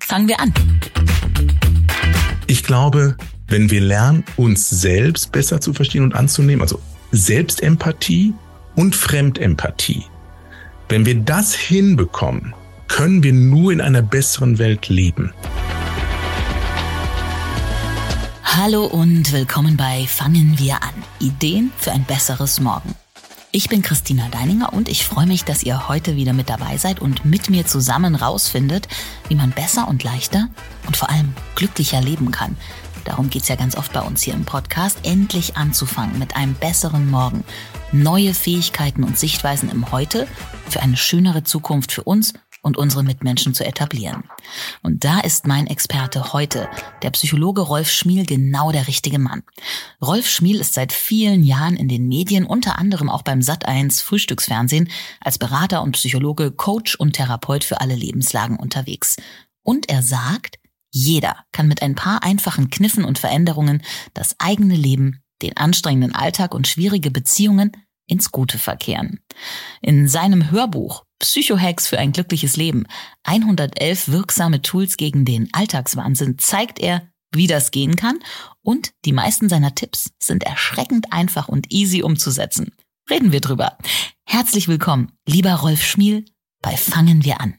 Fangen wir an. Ich glaube, wenn wir lernen, uns selbst besser zu verstehen und anzunehmen, also Selbstempathie und Fremdempathie, wenn wir das hinbekommen, können wir nur in einer besseren Welt leben. Hallo und willkommen bei Fangen wir an. Ideen für ein besseres Morgen. Ich bin Christina Deininger und ich freue mich, dass ihr heute wieder mit dabei seid und mit mir zusammen rausfindet, wie man besser und leichter und vor allem glücklicher leben kann. Darum geht's ja ganz oft bei uns hier im Podcast, endlich anzufangen mit einem besseren Morgen. Neue Fähigkeiten und Sichtweisen im Heute für eine schönere Zukunft für uns und unsere Mitmenschen zu etablieren. Und da ist mein Experte heute, der Psychologe Rolf Schmiel, genau der richtige Mann. Rolf Schmiel ist seit vielen Jahren in den Medien, unter anderem auch beim Sat1 Frühstücksfernsehen, als Berater und Psychologe, Coach und Therapeut für alle Lebenslagen unterwegs. Und er sagt, jeder kann mit ein paar einfachen Kniffen und Veränderungen das eigene Leben, den anstrengenden Alltag und schwierige Beziehungen ins Gute verkehren. In seinem Hörbuch Psychohacks für ein glückliches Leben 111 wirksame Tools gegen den Alltagswahnsinn zeigt er, wie das gehen kann und die meisten seiner Tipps sind erschreckend einfach und easy umzusetzen. Reden wir drüber. Herzlich willkommen, lieber Rolf Schmiel, bei Fangen wir an.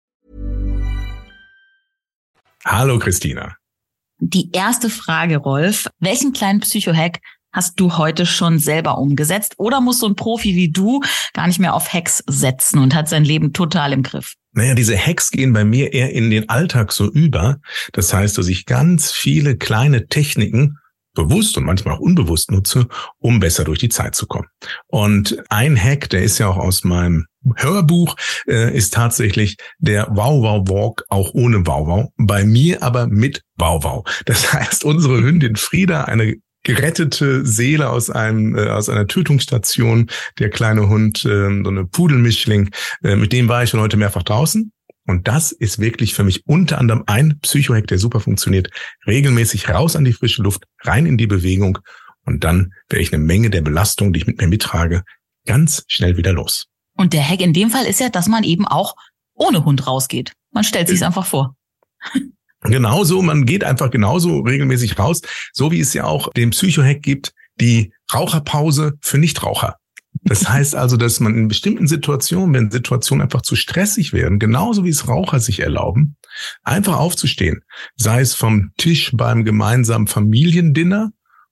Hallo Christina. Die erste Frage, Rolf. Welchen kleinen Psychohack hast du heute schon selber umgesetzt? Oder muss so ein Profi wie du gar nicht mehr auf Hacks setzen und hat sein Leben total im Griff? Naja, diese Hacks gehen bei mir eher in den Alltag so über. Das heißt, dass ich ganz viele kleine Techniken bewusst und manchmal auch unbewusst nutze, um besser durch die Zeit zu kommen. Und ein Hack, der ist ja auch aus meinem Hörbuch, äh, ist tatsächlich der Wow Wow Walk auch ohne Wow Wow. Bei mir aber mit Wow Wow. Das heißt, unsere Hündin Frieda, eine gerettete Seele aus einem äh, aus einer Tötungsstation, der kleine Hund, äh, so eine Pudelmischling, äh, mit dem war ich schon heute mehrfach draußen und das ist wirklich für mich unter anderem ein Psychohack, der super funktioniert. Regelmäßig raus an die frische Luft, rein in die Bewegung und dann werde ich eine Menge der Belastung, die ich mit mir mittrage, ganz schnell wieder los. Und der Hack in dem Fall ist ja, dass man eben auch ohne Hund rausgeht. Man stellt sich einfach vor. Genauso, man geht einfach genauso regelmäßig raus, so wie es ja auch den Psychohack gibt, die Raucherpause für Nichtraucher. Das heißt also, dass man in bestimmten Situationen, wenn Situationen einfach zu stressig werden, genauso wie es Raucher sich erlauben, einfach aufzustehen. Sei es vom Tisch beim gemeinsamen Familiendinner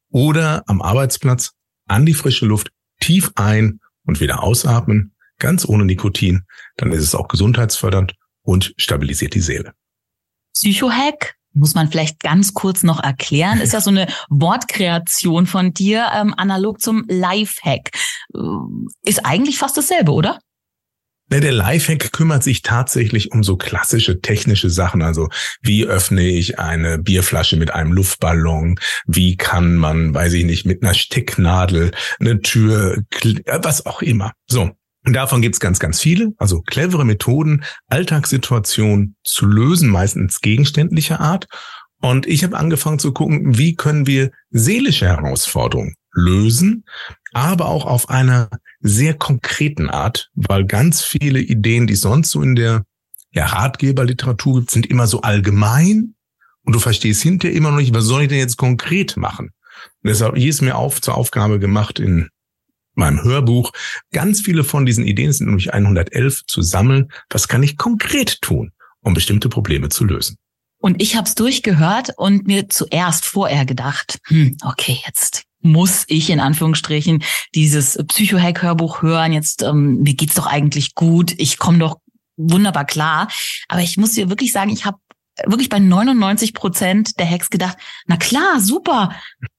oder am Arbeitsplatz an die frische Luft, tief ein und wieder ausatmen, ganz ohne Nikotin. Dann ist es auch gesundheitsfördernd und stabilisiert die Seele. Psychohack muss man vielleicht ganz kurz noch erklären. Ist ja so eine Wortkreation von dir, ähm, analog zum Lifehack. Äh, ist eigentlich fast dasselbe, oder? Der Lifehack kümmert sich tatsächlich um so klassische technische Sachen. Also wie öffne ich eine Bierflasche mit einem Luftballon? Wie kann man, weiß ich nicht, mit einer Stecknadel eine Tür, was auch immer. So. Und davon gibt's ganz, ganz viele. Also clevere Methoden, Alltagssituationen zu lösen, meistens gegenständlicher Art. Und ich habe angefangen zu gucken, wie können wir seelische Herausforderungen lösen, aber auch auf einer sehr konkreten Art, weil ganz viele Ideen, die sonst so in der ja, Ratgeberliteratur gibt, sind immer so allgemein und du verstehst hinterher immer noch nicht, was soll ich denn jetzt konkret machen? Und deshalb hier ist mir auf zur Aufgabe gemacht, in meinem Hörbuch ganz viele von diesen Ideen sind nämlich 111 zu sammeln. Was kann ich konkret tun, um bestimmte Probleme zu lösen? Und ich habe es durchgehört und mir zuerst vorher gedacht, hm, okay, jetzt muss ich in Anführungsstrichen dieses Psychohack-Hörbuch hören. Jetzt ähm, mir geht's doch eigentlich gut. Ich komme doch wunderbar klar. Aber ich muss dir wirklich sagen, ich habe wirklich bei 99 Prozent der Hacks gedacht, na klar, super,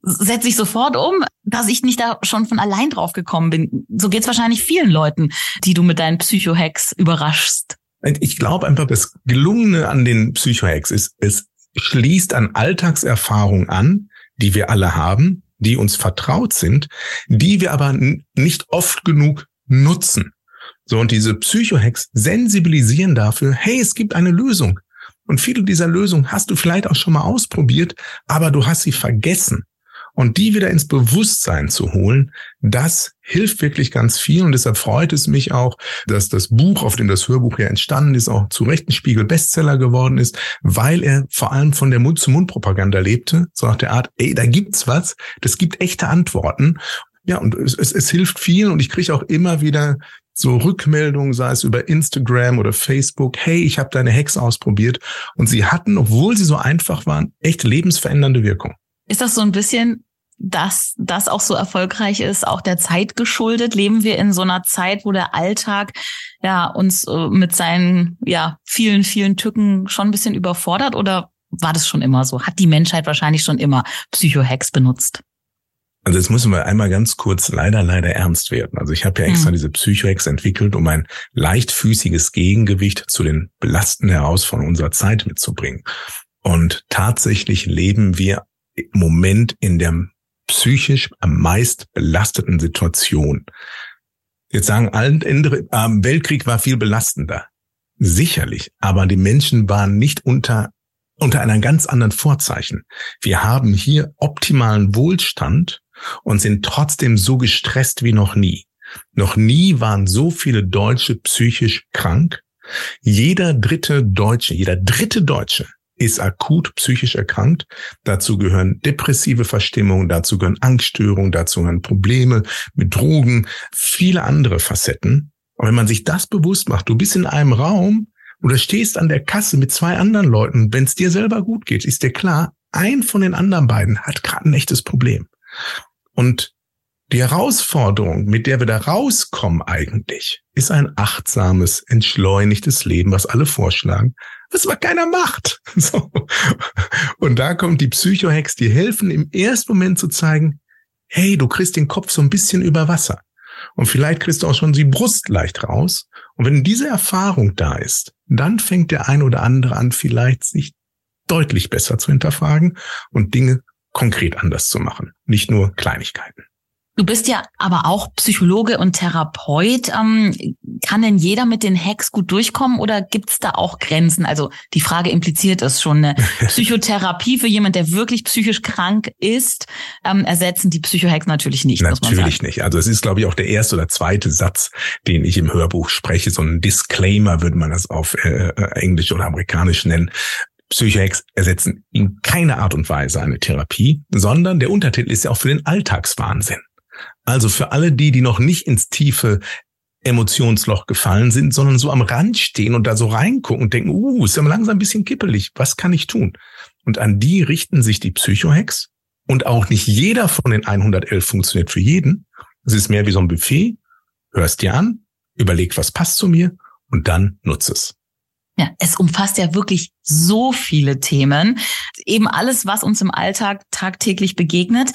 setze ich sofort um, dass ich nicht da schon von allein drauf gekommen bin. So geht's wahrscheinlich vielen Leuten, die du mit deinen Psycho-Hacks überraschst. Ich glaube einfach, das Gelungene an den Psycho-Hacks ist, es schließt an Alltagserfahrung an, die wir alle haben, die uns vertraut sind, die wir aber nicht oft genug nutzen. So, und diese Psycho-Hacks sensibilisieren dafür, hey, es gibt eine Lösung. Und viele dieser Lösungen hast du vielleicht auch schon mal ausprobiert, aber du hast sie vergessen. Und die wieder ins Bewusstsein zu holen, das hilft wirklich ganz viel. Und deshalb freut es mich auch, dass das Buch, auf dem das Hörbuch ja entstanden ist, auch zu Recht ein Spiegel Bestseller geworden ist, weil er vor allem von der Mund-zu-Mund-Propaganda lebte, so nach der Art, ey, da gibt's was, das gibt echte Antworten. Ja, und es, es, es hilft viel und ich kriege auch immer wieder so Rückmeldungen, sei es über Instagram oder Facebook, hey, ich habe deine Hacks ausprobiert und sie hatten, obwohl sie so einfach waren, echt lebensverändernde Wirkung. Ist das so ein bisschen dass das auch so erfolgreich ist, auch der Zeit geschuldet? Leben wir in so einer Zeit, wo der Alltag ja uns äh, mit seinen ja vielen vielen Tücken schon ein bisschen überfordert oder war das schon immer so? Hat die Menschheit wahrscheinlich schon immer Psychohacks benutzt? Also jetzt müssen wir einmal ganz kurz leider, leider ernst werden. Also ich habe ja extra mhm. diese Psychohex entwickelt, um ein leichtfüßiges Gegengewicht zu den belastenden Herausforderungen unserer Zeit mitzubringen. Und tatsächlich leben wir im Moment in der psychisch am meist belasteten Situation. Jetzt sagen alle andere, ähm, Weltkrieg war viel belastender. Sicherlich, aber die Menschen waren nicht unter unter einer ganz anderen Vorzeichen. Wir haben hier optimalen Wohlstand und sind trotzdem so gestresst wie noch nie. Noch nie waren so viele Deutsche psychisch krank. Jeder dritte Deutsche, jeder dritte Deutsche ist akut psychisch erkrankt. Dazu gehören depressive Verstimmungen, dazu gehören Angststörungen, dazu gehören Probleme mit Drogen, viele andere Facetten. Und wenn man sich das bewusst macht, du bist in einem Raum oder stehst an der Kasse mit zwei anderen Leuten, wenn es dir selber gut geht, ist dir klar, ein von den anderen beiden hat gerade ein echtes Problem. Und die Herausforderung, mit der wir da rauskommen eigentlich, ist ein achtsames, entschleunigtes Leben, was alle vorschlagen, was aber keiner macht. So. Und da kommt die Psychohex, die helfen im ersten Moment zu zeigen, hey, du kriegst den Kopf so ein bisschen über Wasser. Und vielleicht kriegst du auch schon die Brust leicht raus. Und wenn diese Erfahrung da ist, dann fängt der ein oder andere an, vielleicht sich deutlich besser zu hinterfragen und Dinge konkret anders zu machen, nicht nur Kleinigkeiten. Du bist ja aber auch Psychologe und Therapeut. Ähm, kann denn jeder mit den Hacks gut durchkommen oder gibt's da auch Grenzen? Also die Frage impliziert es schon. Eine Psychotherapie für jemand, der wirklich psychisch krank ist, ähm, ersetzen die Psychohacks natürlich nicht. Natürlich nicht. Also es ist, glaube ich, auch der erste oder zweite Satz, den ich im Hörbuch spreche. So ein Disclaimer würde man das auf äh, äh Englisch oder Amerikanisch nennen. Psychohacks ersetzen in keiner Art und Weise eine Therapie, sondern der Untertitel ist ja auch für den Alltagswahnsinn. Also für alle die, die noch nicht ins tiefe Emotionsloch gefallen sind, sondern so am Rand stehen und da so reingucken und denken, uh, ist ja langsam ein bisschen kippelig, was kann ich tun? Und an die richten sich die Psychohacks. Und auch nicht jeder von den 111 funktioniert für jeden. Es ist mehr wie so ein Buffet. Hörst dir an, überleg, was passt zu mir und dann nutze es. Ja, es umfasst ja wirklich so viele Themen. Eben alles, was uns im Alltag tagtäglich begegnet.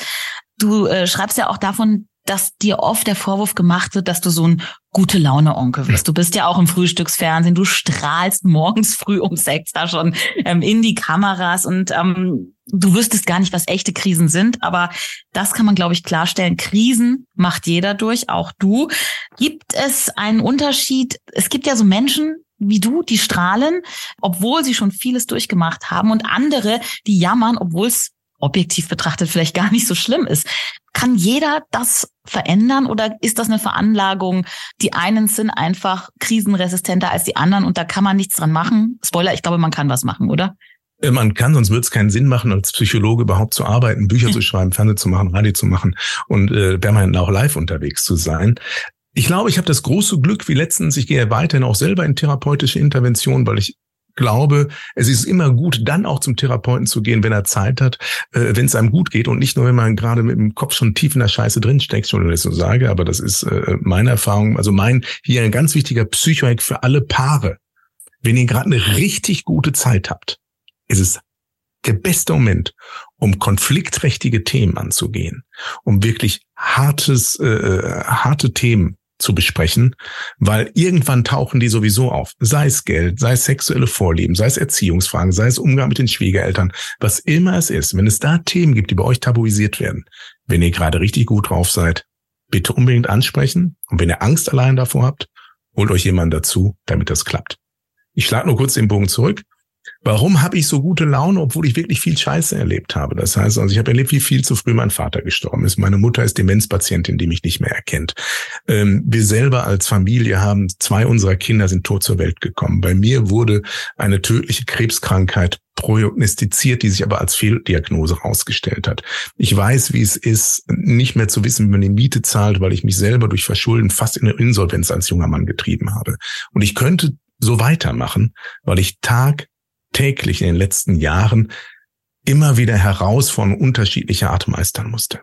Du äh, schreibst ja auch davon, dass dir oft der Vorwurf gemacht wird, dass du so ein gute Laune Onkel bist. Du bist ja auch im Frühstücksfernsehen, du strahlst morgens früh um sechs da schon ähm, in die Kameras und ähm, du wüsstest gar nicht, was echte Krisen sind, aber das kann man, glaube ich, klarstellen. Krisen macht jeder durch, auch du. Gibt es einen Unterschied? Es gibt ja so Menschen, wie du, die strahlen, obwohl sie schon vieles durchgemacht haben und andere, die jammern, obwohl es objektiv betrachtet vielleicht gar nicht so schlimm ist. Kann jeder das verändern oder ist das eine Veranlagung? Die einen sind einfach krisenresistenter als die anderen und da kann man nichts dran machen. Spoiler, ich glaube, man kann was machen, oder? Äh, man kann, sonst würde es keinen Sinn machen, als Psychologe überhaupt zu arbeiten, Bücher zu schreiben, Fernsehen zu machen, Radio zu machen und äh, permanent auch live unterwegs zu sein. Ich glaube, ich habe das große Glück, wie letztens, ich gehe weiterhin auch selber in therapeutische Intervention, weil ich glaube, es ist immer gut, dann auch zum Therapeuten zu gehen, wenn er Zeit hat, äh, wenn es einem gut geht und nicht nur, wenn man gerade mit dem Kopf schon tief in der Scheiße drinsteckt, schon wenn ich so sage, aber das ist äh, meine Erfahrung, also mein hier ein ganz wichtiger Psychohack für alle Paare. Wenn ihr gerade eine richtig gute Zeit habt, ist es der beste Moment, um konfliktträchtige Themen anzugehen, um wirklich hartes, äh, äh, harte Themen zu besprechen, weil irgendwann tauchen die sowieso auf. Sei es Geld, sei es sexuelle Vorlieben, sei es Erziehungsfragen, sei es Umgang mit den Schwiegereltern, was immer es ist. Wenn es da Themen gibt, die bei euch tabuisiert werden, wenn ihr gerade richtig gut drauf seid, bitte unbedingt ansprechen. Und wenn ihr Angst allein davor habt, holt euch jemanden dazu, damit das klappt. Ich schlage nur kurz den Bogen zurück. Warum habe ich so gute Laune, obwohl ich wirklich viel Scheiße erlebt habe? Das heißt, also ich habe erlebt, wie viel zu früh mein Vater gestorben ist. Meine Mutter ist Demenzpatientin, die mich nicht mehr erkennt. Ähm, wir selber als Familie haben zwei unserer Kinder sind tot zur Welt gekommen. Bei mir wurde eine tödliche Krebskrankheit prognostiziert, die sich aber als Fehldiagnose herausgestellt hat. Ich weiß, wie es ist, nicht mehr zu wissen, wie man die Miete zahlt, weil ich mich selber durch Verschulden fast in eine Insolvenz als junger Mann getrieben habe. Und ich könnte so weitermachen, weil ich Tag täglich in den letzten Jahren immer wieder Herausforderungen unterschiedlicher Art meistern musste.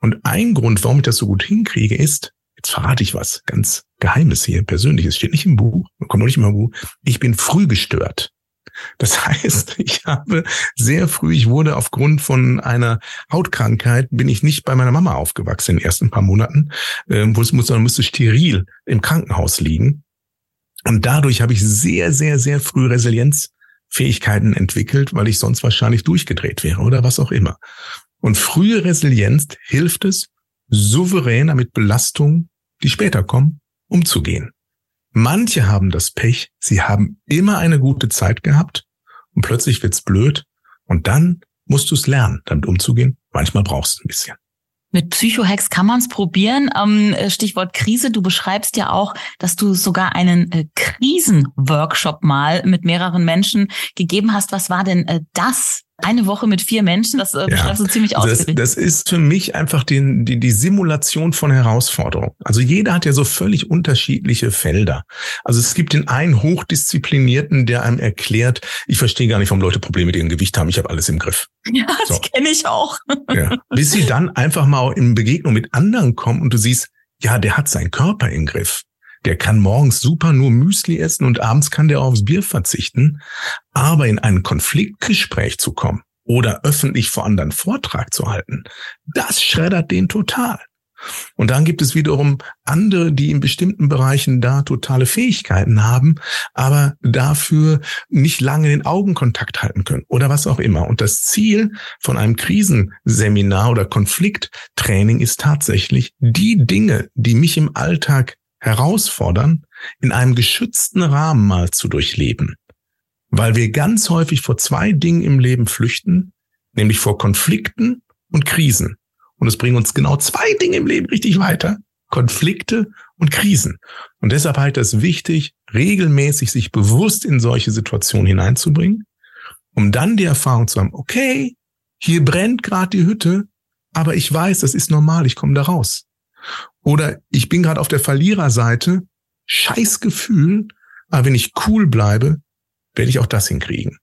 Und ein Grund, warum ich das so gut hinkriege, ist, jetzt verrate ich was ganz Geheimes hier, persönliches, steht nicht im Buch, kommt noch nicht im Buch, ich bin früh gestört. Das heißt, ich habe sehr früh, ich wurde aufgrund von einer Hautkrankheit, bin ich nicht bei meiner Mama aufgewachsen in den ersten paar Monaten, äh, wo es muss, sondern musste steril im Krankenhaus liegen. Und dadurch habe ich sehr, sehr, sehr früh Resilienz Fähigkeiten entwickelt, weil ich sonst wahrscheinlich durchgedreht wäre oder was auch immer. Und frühe Resilienz hilft es, souveräner mit Belastungen, die später kommen, umzugehen. Manche haben das Pech, sie haben immer eine gute Zeit gehabt und plötzlich wird's blöd und dann musst du es lernen, damit umzugehen. Manchmal brauchst du ein bisschen. Mit Psychohex kann man es probieren. Ähm, Stichwort Krise. Du beschreibst ja auch, dass du sogar einen äh, Krisenworkshop mal mit mehreren Menschen gegeben hast. Was war denn äh, das? Eine Woche mit vier Menschen, das äh, beschreibst du ziemlich ausführlich. Das, das ist für mich einfach die, die, die Simulation von Herausforderungen. Also jeder hat ja so völlig unterschiedliche Felder. Also es gibt den einen Hochdisziplinierten, der einem erklärt, ich verstehe gar nicht, warum Leute Probleme mit ihrem Gewicht haben, ich habe alles im Griff. Ja, so. das kenne ich auch. Ja. Bis sie dann einfach mal in Begegnung mit anderen kommen und du siehst, ja, der hat seinen Körper im Griff. Der kann morgens super nur Müsli essen und abends kann der aufs Bier verzichten. Aber in ein Konfliktgespräch zu kommen oder öffentlich vor anderen Vortrag zu halten, das schreddert den total. Und dann gibt es wiederum andere, die in bestimmten Bereichen da totale Fähigkeiten haben, aber dafür nicht lange den Augenkontakt halten können oder was auch immer. Und das Ziel von einem Krisenseminar oder Konflikttraining ist tatsächlich, die Dinge, die mich im Alltag herausfordern, in einem geschützten Rahmen mal zu durchleben. Weil wir ganz häufig vor zwei Dingen im Leben flüchten, nämlich vor Konflikten und Krisen. Und es bringen uns genau zwei Dinge im Leben richtig weiter. Konflikte und Krisen. Und deshalb halte ich es wichtig, regelmäßig sich bewusst in solche Situationen hineinzubringen, um dann die Erfahrung zu haben, okay, hier brennt gerade die Hütte, aber ich weiß, das ist normal, ich komme da raus. Oder ich bin gerade auf der Verliererseite, scheiß Gefühl, aber wenn ich cool bleibe, werde ich auch das hinkriegen.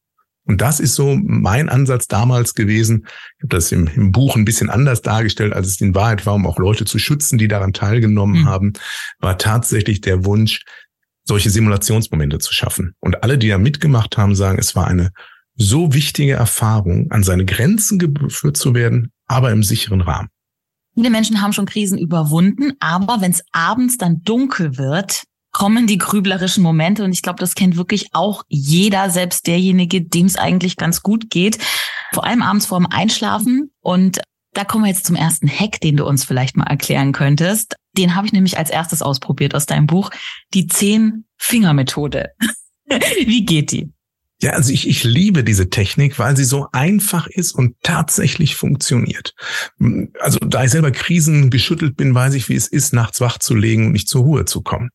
Und das ist so mein Ansatz damals gewesen. Ich habe das im, im, Buch ein bisschen anders dargestellt, als es in Wahrheit war, um auch Leute zu schützen, die daran teilgenommen mhm. haben, war tatsächlich der Wunsch, solche Simulationsmomente zu schaffen. Und alle, die da mitgemacht haben, sagen, es war eine so wichtige Erfahrung, an seine Grenzen geführt zu werden, aber im sicheren Rahmen. Viele Menschen haben schon Krisen überwunden, aber wenn es abends dann dunkel wird, kommen die grüblerischen Momente und ich glaube, das kennt wirklich auch jeder, selbst derjenige, dem es eigentlich ganz gut geht. Vor allem abends vorm Einschlafen und da kommen wir jetzt zum ersten Hack, den du uns vielleicht mal erklären könntest. Den habe ich nämlich als erstes ausprobiert aus deinem Buch, die Zehn-Finger-Methode. Wie geht die? Ja, also ich, ich liebe diese Technik, weil sie so einfach ist und tatsächlich funktioniert. Also da ich selber Krisen geschüttelt bin, weiß ich, wie es ist, nachts wach zu legen und nicht zur Ruhe zu kommen.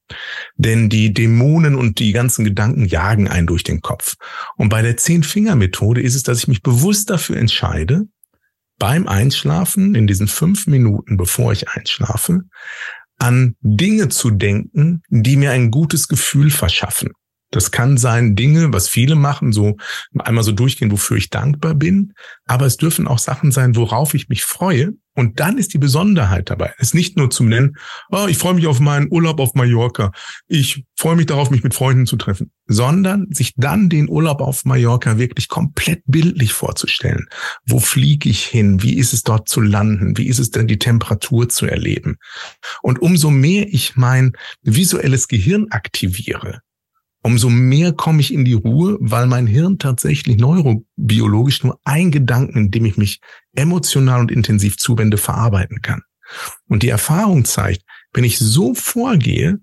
Denn die Dämonen und die ganzen Gedanken jagen einen durch den Kopf. Und bei der Zehn-Finger-Methode ist es, dass ich mich bewusst dafür entscheide, beim Einschlafen, in diesen fünf Minuten, bevor ich einschlafe, an Dinge zu denken, die mir ein gutes Gefühl verschaffen. Das kann sein Dinge, was viele machen, so einmal so durchgehen, wofür ich dankbar bin. Aber es dürfen auch Sachen sein, worauf ich mich freue. Und dann ist die Besonderheit dabei. Es ist nicht nur zum Nennen, oh, ich freue mich auf meinen Urlaub auf Mallorca. Ich freue mich darauf, mich mit Freunden zu treffen, sondern sich dann den Urlaub auf Mallorca wirklich komplett bildlich vorzustellen. Wo fliege ich hin? Wie ist es dort zu landen? Wie ist es denn die Temperatur zu erleben? Und umso mehr ich mein visuelles Gehirn aktiviere, umso mehr komme ich in die Ruhe, weil mein Hirn tatsächlich neurobiologisch nur ein Gedanken, in dem ich mich emotional und intensiv zuwende, verarbeiten kann. Und die Erfahrung zeigt, wenn ich so vorgehe,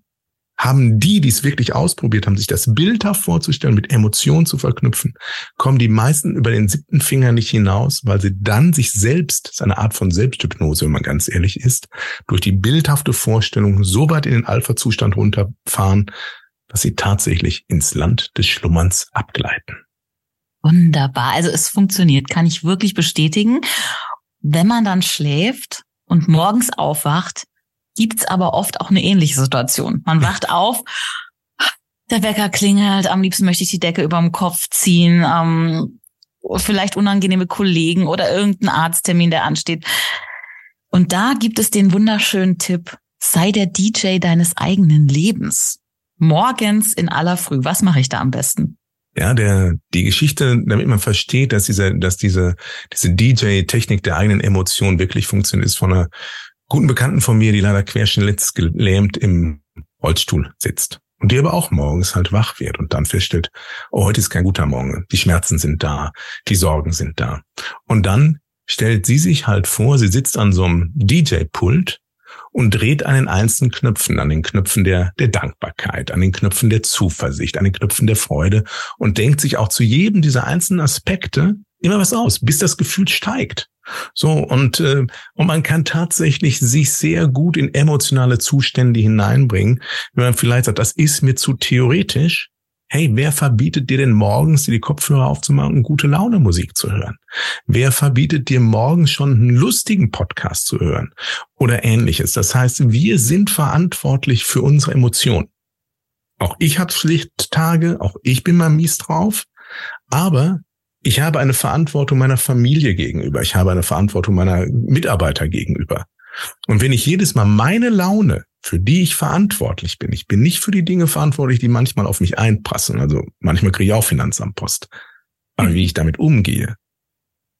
haben die, die es wirklich ausprobiert haben, sich das bildhaft vorzustellen, mit Emotionen zu verknüpfen, kommen die meisten über den siebten Finger nicht hinaus, weil sie dann sich selbst, das ist eine Art von Selbsthypnose, wenn man ganz ehrlich ist, durch die bildhafte Vorstellung so weit in den Alpha-Zustand runterfahren, dass sie tatsächlich ins Land des Schlummerns abgleiten. Wunderbar. Also es funktioniert, kann ich wirklich bestätigen. Wenn man dann schläft und morgens aufwacht, gibt's aber oft auch eine ähnliche Situation. Man wacht auf, der Wecker klingelt, am liebsten möchte ich die Decke über dem Kopf ziehen, ähm, vielleicht unangenehme Kollegen oder irgendein Arzttermin, der ansteht. Und da gibt es den wunderschönen Tipp, sei der DJ deines eigenen Lebens morgens in aller Früh. Was mache ich da am besten? Ja, der, die Geschichte, damit man versteht, dass diese, dass diese, diese DJ-Technik der eigenen Emotionen wirklich funktioniert, ist von einer guten Bekannten von mir, die leider querschnittsgelähmt im Rollstuhl sitzt. Und die aber auch morgens halt wach wird und dann feststellt, oh, heute ist kein guter Morgen. Die Schmerzen sind da, die Sorgen sind da. Und dann stellt sie sich halt vor, sie sitzt an so einem DJ-Pult und dreht an den einzelnen Knöpfen, an den Knöpfen der, der Dankbarkeit, an den Knöpfen der Zuversicht, an den Knöpfen der Freude und denkt sich auch zu jedem dieser einzelnen Aspekte immer was aus, bis das Gefühl steigt. So, und, äh, und man kann tatsächlich sich sehr gut in emotionale Zustände hineinbringen, wenn man vielleicht sagt, das ist mir zu theoretisch, Hey, wer verbietet dir denn morgens, dir die Kopfhörer aufzumachen und gute Laune Musik zu hören? Wer verbietet dir morgens schon einen lustigen Podcast zu hören oder ähnliches? Das heißt, wir sind verantwortlich für unsere Emotionen. Auch ich habe schlicht Tage, auch ich bin mal mies drauf, aber ich habe eine Verantwortung meiner Familie gegenüber. Ich habe eine Verantwortung meiner Mitarbeiter gegenüber. Und wenn ich jedes Mal meine Laune für die ich verantwortlich bin. Ich bin nicht für die Dinge verantwortlich, die manchmal auf mich einpassen. Also manchmal kriege ich auch Finanzamtpost. Aber wie ich damit umgehe,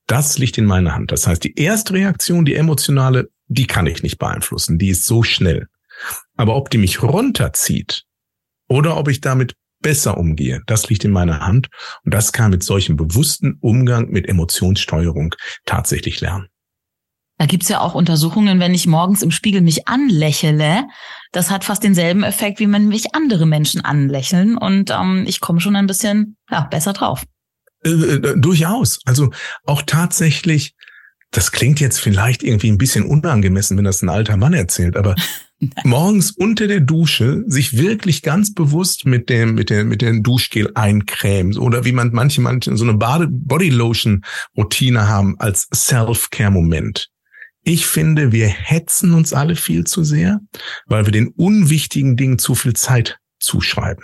das liegt in meiner Hand. Das heißt, die erste Reaktion, die emotionale, die kann ich nicht beeinflussen. Die ist so schnell. Aber ob die mich runterzieht oder ob ich damit besser umgehe, das liegt in meiner Hand. Und das kann mit solchem bewussten Umgang mit Emotionssteuerung tatsächlich lernen. Da gibt's ja auch Untersuchungen, wenn ich morgens im Spiegel mich anlächele, das hat fast denselben Effekt, wie wenn mich andere Menschen anlächeln. Und ähm, ich komme schon ein bisschen ja, besser drauf. Äh, äh, durchaus. Also auch tatsächlich, das klingt jetzt vielleicht irgendwie ein bisschen unangemessen, wenn das ein alter Mann erzählt, aber morgens unter der Dusche sich wirklich ganz bewusst mit dem mit der mit dem Duschgel eincremen oder wie man manche manche so eine Body Lotion Routine haben als Self Care Moment. Ich finde, wir hetzen uns alle viel zu sehr, weil wir den unwichtigen Dingen zu viel Zeit zuschreiben.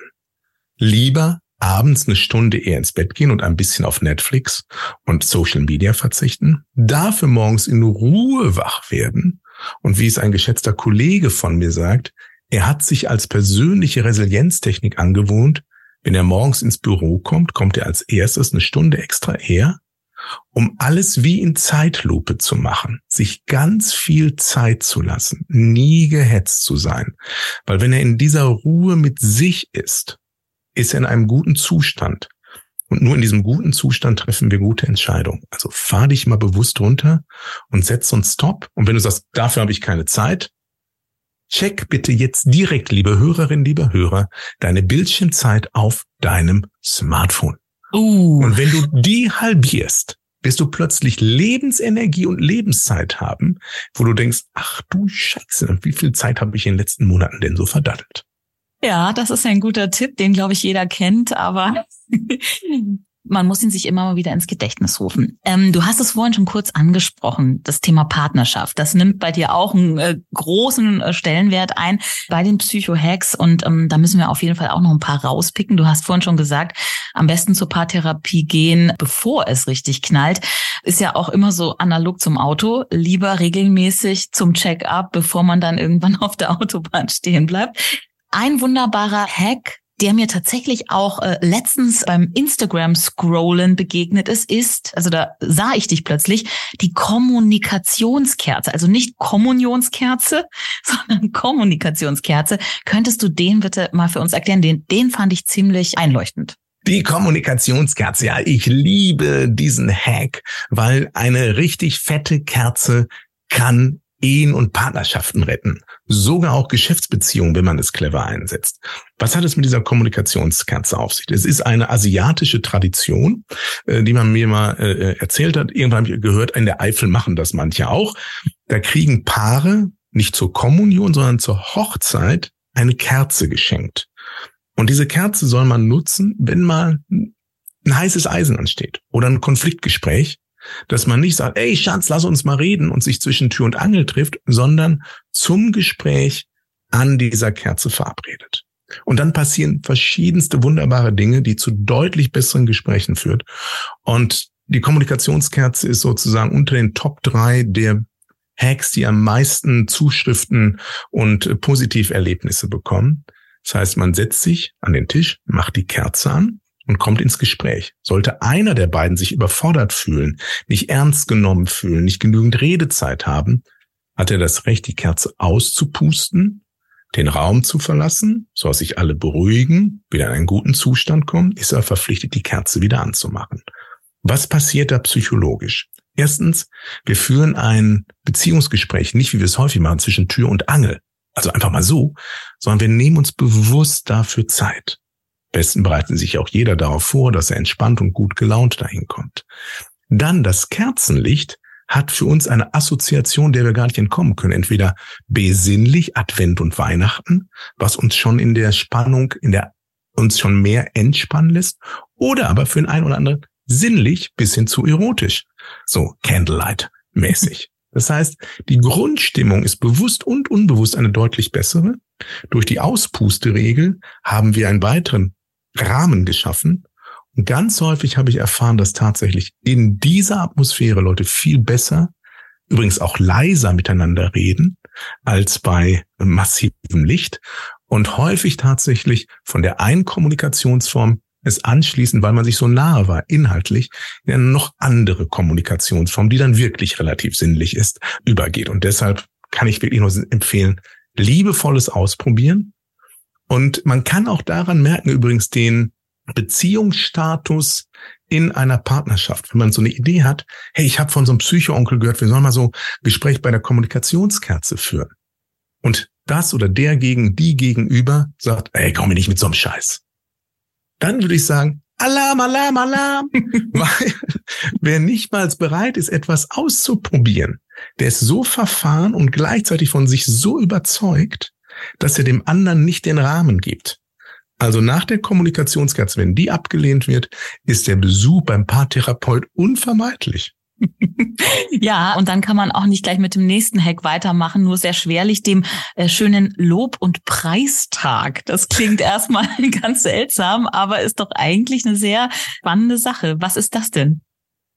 Lieber abends eine Stunde eher ins Bett gehen und ein bisschen auf Netflix und Social Media verzichten, dafür morgens in Ruhe wach werden. Und wie es ein geschätzter Kollege von mir sagt, er hat sich als persönliche Resilienztechnik angewohnt, wenn er morgens ins Büro kommt, kommt er als erstes eine Stunde extra eher um alles wie in Zeitlupe zu machen, sich ganz viel Zeit zu lassen, nie gehetzt zu sein. Weil wenn er in dieser Ruhe mit sich ist, ist er in einem guten Zustand. Und nur in diesem guten Zustand treffen wir gute Entscheidungen. Also fahr dich mal bewusst runter und setz uns Stop. Und wenn du sagst, dafür habe ich keine Zeit, check bitte jetzt direkt, liebe Hörerin, liebe Hörer, deine Bildschirmzeit auf deinem Smartphone. Uh. Und wenn du die halbierst, wirst du plötzlich Lebensenergie und Lebenszeit haben, wo du denkst, ach du Scheiße, wie viel Zeit habe ich in den letzten Monaten denn so verdattelt? Ja, das ist ein guter Tipp, den glaube ich jeder kennt, aber man muss ihn sich immer mal wieder ins Gedächtnis rufen. Ähm, du hast es vorhin schon kurz angesprochen, das Thema Partnerschaft. Das nimmt bei dir auch einen äh, großen äh, Stellenwert ein bei den Psycho-Hacks und ähm, da müssen wir auf jeden Fall auch noch ein paar rauspicken. Du hast vorhin schon gesagt, am besten zur Paartherapie gehen, bevor es richtig knallt. Ist ja auch immer so analog zum Auto. Lieber regelmäßig zum Check-up, bevor man dann irgendwann auf der Autobahn stehen bleibt. Ein wunderbarer Hack, der mir tatsächlich auch äh, letztens beim Instagram-Scrollen begegnet ist, ist, also da sah ich dich plötzlich, die Kommunikationskerze. Also nicht Kommunionskerze, sondern Kommunikationskerze. Könntest du den bitte mal für uns erklären? Den, den fand ich ziemlich einleuchtend. Die Kommunikationskerze, ja, ich liebe diesen Hack, weil eine richtig fette Kerze kann Ehen und Partnerschaften retten. Sogar auch Geschäftsbeziehungen, wenn man es clever einsetzt. Was hat es mit dieser Kommunikationskerze auf sich? Es ist eine asiatische Tradition, äh, die man mir mal äh, erzählt hat. Irgendwann habe ich gehört, in der Eifel machen das manche auch. Da kriegen Paare nicht zur Kommunion, sondern zur Hochzeit eine Kerze geschenkt. Und diese Kerze soll man nutzen, wenn mal ein heißes Eisen ansteht oder ein Konfliktgespräch dass man nicht sagt, ey Schatz, lass uns mal reden und sich zwischen Tür und Angel trifft, sondern zum Gespräch an dieser Kerze verabredet. Und dann passieren verschiedenste wunderbare Dinge, die zu deutlich besseren Gesprächen führt. Und die Kommunikationskerze ist sozusagen unter den Top drei der Hacks, die am meisten Zuschriften und Positiverlebnisse bekommen. Das heißt, man setzt sich an den Tisch, macht die Kerze an und kommt ins Gespräch. Sollte einer der beiden sich überfordert fühlen, nicht ernst genommen fühlen, nicht genügend Redezeit haben, hat er das Recht, die Kerze auszupusten, den Raum zu verlassen, so dass sich alle beruhigen, wieder in einen guten Zustand kommen, ist er verpflichtet, die Kerze wieder anzumachen. Was passiert da psychologisch? Erstens, wir führen ein Beziehungsgespräch, nicht wie wir es häufig machen, zwischen Tür und Angel, also einfach mal so, sondern wir nehmen uns bewusst dafür Zeit besten bereiten sich auch jeder darauf vor, dass er entspannt und gut gelaunt dahin kommt. Dann das Kerzenlicht hat für uns eine Assoziation, der wir gar nicht entkommen können. Entweder besinnlich, Advent und Weihnachten, was uns schon in der Spannung, in der uns schon mehr entspannen lässt, oder aber für den einen oder anderen sinnlich bis hin zu erotisch. So Candlelight mäßig. Das heißt, die Grundstimmung ist bewusst und unbewusst eine deutlich bessere. Durch die Auspusteregel haben wir einen weiteren Rahmen geschaffen. Und ganz häufig habe ich erfahren, dass tatsächlich in dieser Atmosphäre Leute viel besser, übrigens auch leiser miteinander reden, als bei massivem Licht. Und häufig tatsächlich von der einen Kommunikationsform es anschließend, weil man sich so nahe war, inhaltlich, in eine noch andere Kommunikationsform, die dann wirklich relativ sinnlich ist, übergeht. Und deshalb kann ich wirklich nur empfehlen, liebevolles Ausprobieren, und man kann auch daran merken, übrigens den Beziehungsstatus in einer Partnerschaft. Wenn man so eine Idee hat, hey, ich habe von so einem Psycho-Onkel gehört, wir sollen mal so Gespräch bei der Kommunikationskerze führen. Und das oder der gegen die gegenüber sagt, ey, komm mir nicht mit so einem Scheiß. Dann würde ich sagen, Alarm, Alarm, Alarm. Weil wer nicht mal bereit ist, etwas auszuprobieren, der ist so verfahren und gleichzeitig von sich so überzeugt, dass er dem anderen nicht den Rahmen gibt. Also nach der Kommunikationskerze, wenn die abgelehnt wird, ist der Besuch beim Paartherapeut unvermeidlich. ja, und dann kann man auch nicht gleich mit dem nächsten Hack weitermachen, nur sehr schwerlich dem äh, schönen Lob- und Preistag. Das klingt erstmal ganz seltsam, aber ist doch eigentlich eine sehr spannende Sache. Was ist das denn?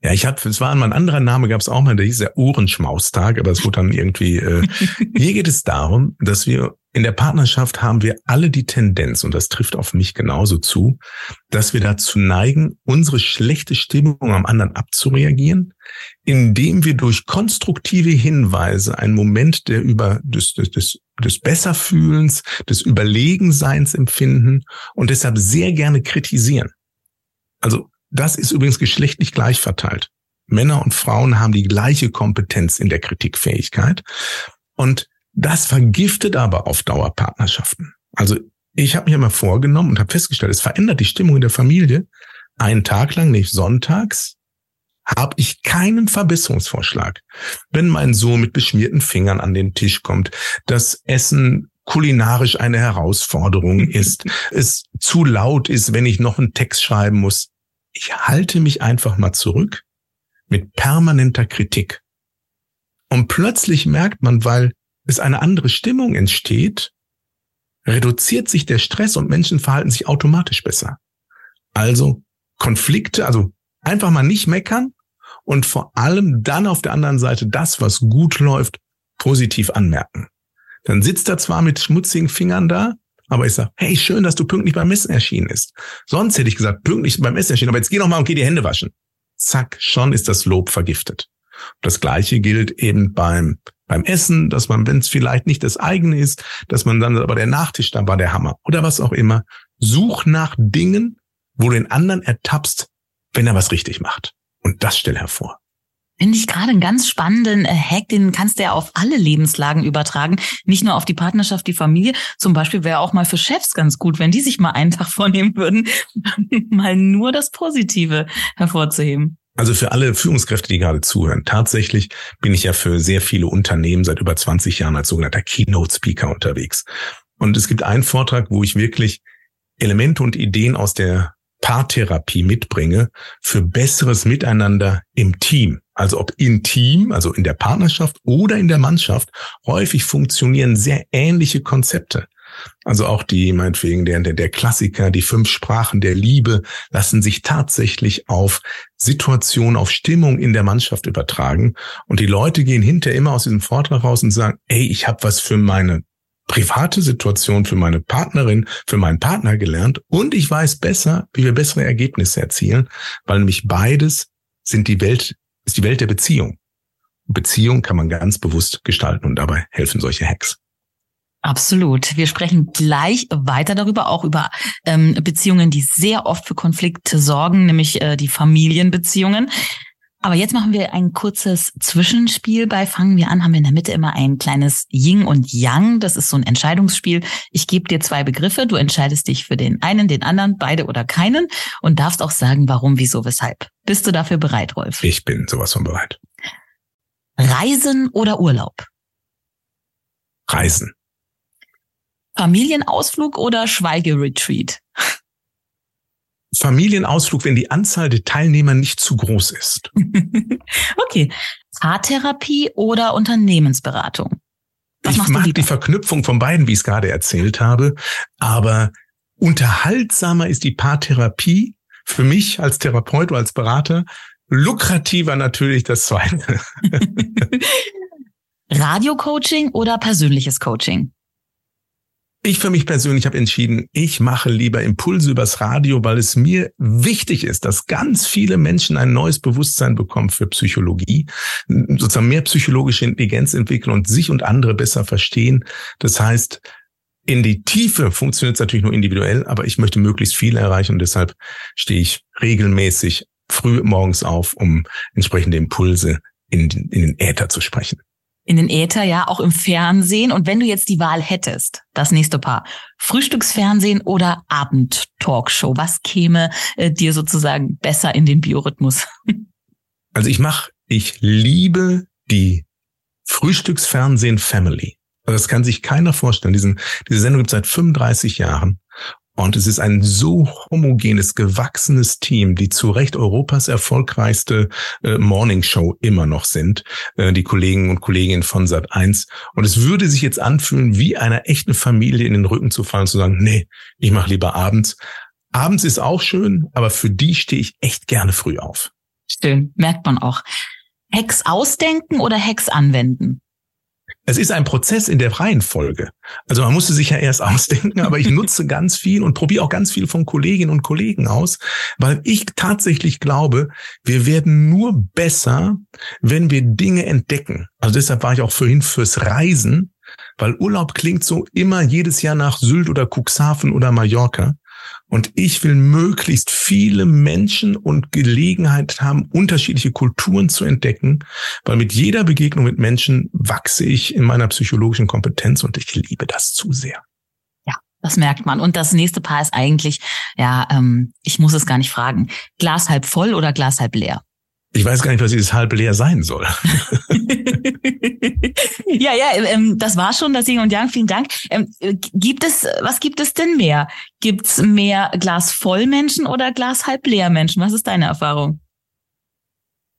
Ja, ich hatte, es war mal ein anderer Name, gab es auch mal, der hieß der Ohrenschmaustag, aber es wurde dann irgendwie, äh, hier geht es darum, dass wir in der Partnerschaft haben wir alle die Tendenz, und das trifft auf mich genauso zu, dass wir dazu neigen, unsere schlechte Stimmung am anderen abzureagieren, indem wir durch konstruktive Hinweise einen Moment der über des, des, des, des Besserfühlens, des Überlegenseins empfinden und deshalb sehr gerne kritisieren. Also das ist übrigens geschlechtlich gleich verteilt. Männer und Frauen haben die gleiche Kompetenz in der Kritikfähigkeit. Und das vergiftet aber auf Dauer Partnerschaften. Also ich habe mir mal vorgenommen und habe festgestellt, es verändert die Stimmung in der Familie. Einen Tag lang, nicht sonntags, habe ich keinen Verbesserungsvorschlag. Wenn mein Sohn mit beschmierten Fingern an den Tisch kommt, das Essen kulinarisch eine Herausforderung ist, es zu laut ist, wenn ich noch einen Text schreiben muss. ich halte mich einfach mal zurück mit permanenter Kritik. Und plötzlich merkt man, weil es eine andere Stimmung entsteht, reduziert sich der Stress und Menschen verhalten sich automatisch besser. Also Konflikte, also einfach mal nicht meckern und vor allem dann auf der anderen Seite das, was gut läuft, positiv anmerken. Dann sitzt er zwar mit schmutzigen Fingern da, aber ich sage, hey, schön, dass du pünktlich beim Messen erschienen ist. Sonst hätte ich gesagt, pünktlich beim Messen erschienen, aber jetzt geh noch mal und geh die Hände waschen. Zack, schon ist das Lob vergiftet. Das Gleiche gilt eben beim, beim Essen, dass man, wenn es vielleicht nicht das eigene ist, dass man dann, aber der Nachtisch, dann war der Hammer oder was auch immer. Such nach Dingen, wo du den anderen ertappst, wenn er was richtig macht. Und das stell hervor. Finde ich gerade einen ganz spannenden äh, Hack, den kannst du ja auf alle Lebenslagen übertragen, nicht nur auf die Partnerschaft, die Familie. Zum Beispiel wäre auch mal für Chefs ganz gut, wenn die sich mal einen Tag vornehmen würden, mal nur das Positive hervorzuheben. Also für alle Führungskräfte, die gerade zuhören, tatsächlich bin ich ja für sehr viele Unternehmen seit über 20 Jahren als sogenannter Keynote Speaker unterwegs. Und es gibt einen Vortrag, wo ich wirklich Elemente und Ideen aus der Paartherapie mitbringe für besseres Miteinander im Team. Also ob im Team, also in der Partnerschaft oder in der Mannschaft, häufig funktionieren sehr ähnliche Konzepte. Also auch die, meinetwegen, der, der, Klassiker, die fünf Sprachen der Liebe lassen sich tatsächlich auf Situation, auf Stimmung in der Mannschaft übertragen. Und die Leute gehen hinterher immer aus diesem Vortrag raus und sagen, ey, ich habe was für meine private Situation für meine Partnerin, für meinen Partner gelernt und ich weiß besser, wie wir bessere Ergebnisse erzielen, weil nämlich beides sind die Welt, ist die Welt der Beziehung. Beziehung kann man ganz bewusst gestalten und dabei helfen solche Hacks. Absolut. Wir sprechen gleich weiter darüber, auch über ähm, Beziehungen, die sehr oft für Konflikte sorgen, nämlich äh, die Familienbeziehungen. Aber jetzt machen wir ein kurzes Zwischenspiel. Bei Fangen wir an haben wir in der Mitte immer ein kleines Yin und Yang. Das ist so ein Entscheidungsspiel. Ich gebe dir zwei Begriffe. Du entscheidest dich für den einen, den anderen, beide oder keinen und darfst auch sagen, warum, wieso, weshalb. Bist du dafür bereit, Rolf? Ich bin sowas von bereit. Reisen oder Urlaub? Reisen. Familienausflug oder Schweigeretreat? Familienausflug, wenn die Anzahl der Teilnehmer nicht zu groß ist. okay. Paartherapie oder Unternehmensberatung? Was ich mag die Verknüpfung von beiden, wie ich es gerade erzählt habe, aber unterhaltsamer ist die Paartherapie für mich als Therapeut oder als Berater, lukrativer natürlich das zweite. Radio-Coaching oder persönliches Coaching? Ich für mich persönlich habe entschieden, ich mache lieber Impulse übers Radio, weil es mir wichtig ist, dass ganz viele Menschen ein neues Bewusstsein bekommen für Psychologie, sozusagen mehr psychologische Intelligenz entwickeln und sich und andere besser verstehen. Das heißt, in die Tiefe funktioniert es natürlich nur individuell, aber ich möchte möglichst viel erreichen und deshalb stehe ich regelmäßig früh morgens auf, um entsprechende Impulse in, in den Äther zu sprechen in den Äther, ja, auch im Fernsehen. Und wenn du jetzt die Wahl hättest, das nächste Paar, Frühstücksfernsehen oder Abendtalkshow, was käme äh, dir sozusagen besser in den Biorhythmus? Also ich mache, ich liebe die Frühstücksfernsehen Family. Also das kann sich keiner vorstellen. Diesen, diese Sendung gibt es seit 35 Jahren. Und es ist ein so homogenes, gewachsenes Team, die zu Recht Europas erfolgreichste äh, Morning immer noch sind, äh, die Kollegen und Kolleginnen von Sat 1. Und es würde sich jetzt anfühlen, wie einer echten Familie in den Rücken zu fallen zu sagen, nee, ich mache lieber abends. Abends ist auch schön, aber für die stehe ich echt gerne früh auf. Schön, merkt man auch. Hacks ausdenken oder Hacks anwenden? Es ist ein Prozess in der Reihenfolge. Also man musste sich ja erst ausdenken, aber ich nutze ganz viel und probiere auch ganz viel von Kolleginnen und Kollegen aus, weil ich tatsächlich glaube, wir werden nur besser, wenn wir Dinge entdecken. Also deshalb war ich auch vorhin fürs Reisen, weil Urlaub klingt so immer jedes Jahr nach Sylt oder Cuxhaven oder Mallorca. Und ich will möglichst viele Menschen und Gelegenheit haben, unterschiedliche Kulturen zu entdecken, weil mit jeder Begegnung mit Menschen wachse ich in meiner psychologischen Kompetenz und ich liebe das zu sehr. Ja, das merkt man. Und das nächste Paar ist eigentlich, ja, ähm, ich muss es gar nicht fragen, Glas halb voll oder Glas halb leer? Ich weiß gar nicht, was dieses halb leer sein soll. ja, ja, ähm, das war schon das Yin und Yang. Vielen Dank. Ähm, gibt es, was gibt es denn mehr? Gibt es mehr Glas voll Menschen oder Glas halb leer Menschen? Was ist deine Erfahrung?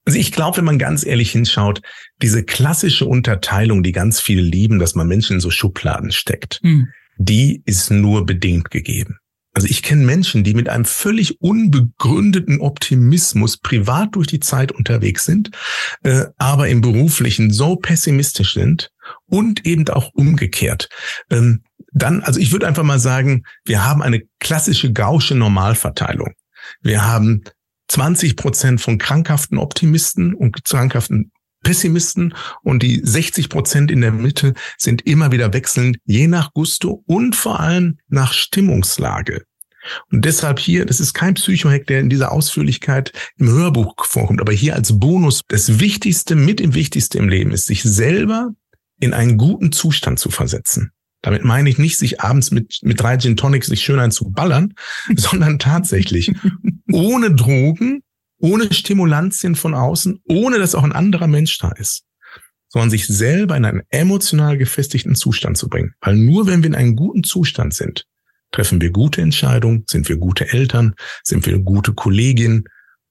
Also ich glaube, wenn man ganz ehrlich hinschaut, diese klassische Unterteilung, die ganz viele lieben, dass man Menschen in so Schubladen steckt, hm. die ist nur bedingt gegeben. Also ich kenne Menschen, die mit einem völlig unbegründeten Optimismus privat durch die Zeit unterwegs sind, äh, aber im beruflichen so pessimistisch sind und eben auch umgekehrt. Ähm, dann, also ich würde einfach mal sagen, wir haben eine klassische gausche Normalverteilung. Wir haben 20 Prozent von krankhaften Optimisten und krankhaften Pessimisten und die 60 Prozent in der Mitte sind immer wieder wechselnd, je nach Gusto und vor allem nach Stimmungslage. Und deshalb hier, das ist kein Psychohack, der in dieser Ausführlichkeit im Hörbuch vorkommt, aber hier als Bonus, das Wichtigste, mit dem Wichtigste im Leben ist, sich selber in einen guten Zustand zu versetzen. Damit meine ich nicht, sich abends mit, mit drei Gin Tonics sich schön einzuballern, sondern tatsächlich ohne Drogen, ohne Stimulantien von außen, ohne dass auch ein anderer Mensch da ist, sondern sich selber in einen emotional gefestigten Zustand zu bringen. Weil nur wenn wir in einem guten Zustand sind, treffen wir gute Entscheidungen, sind wir gute Eltern, sind wir gute Kolleginnen.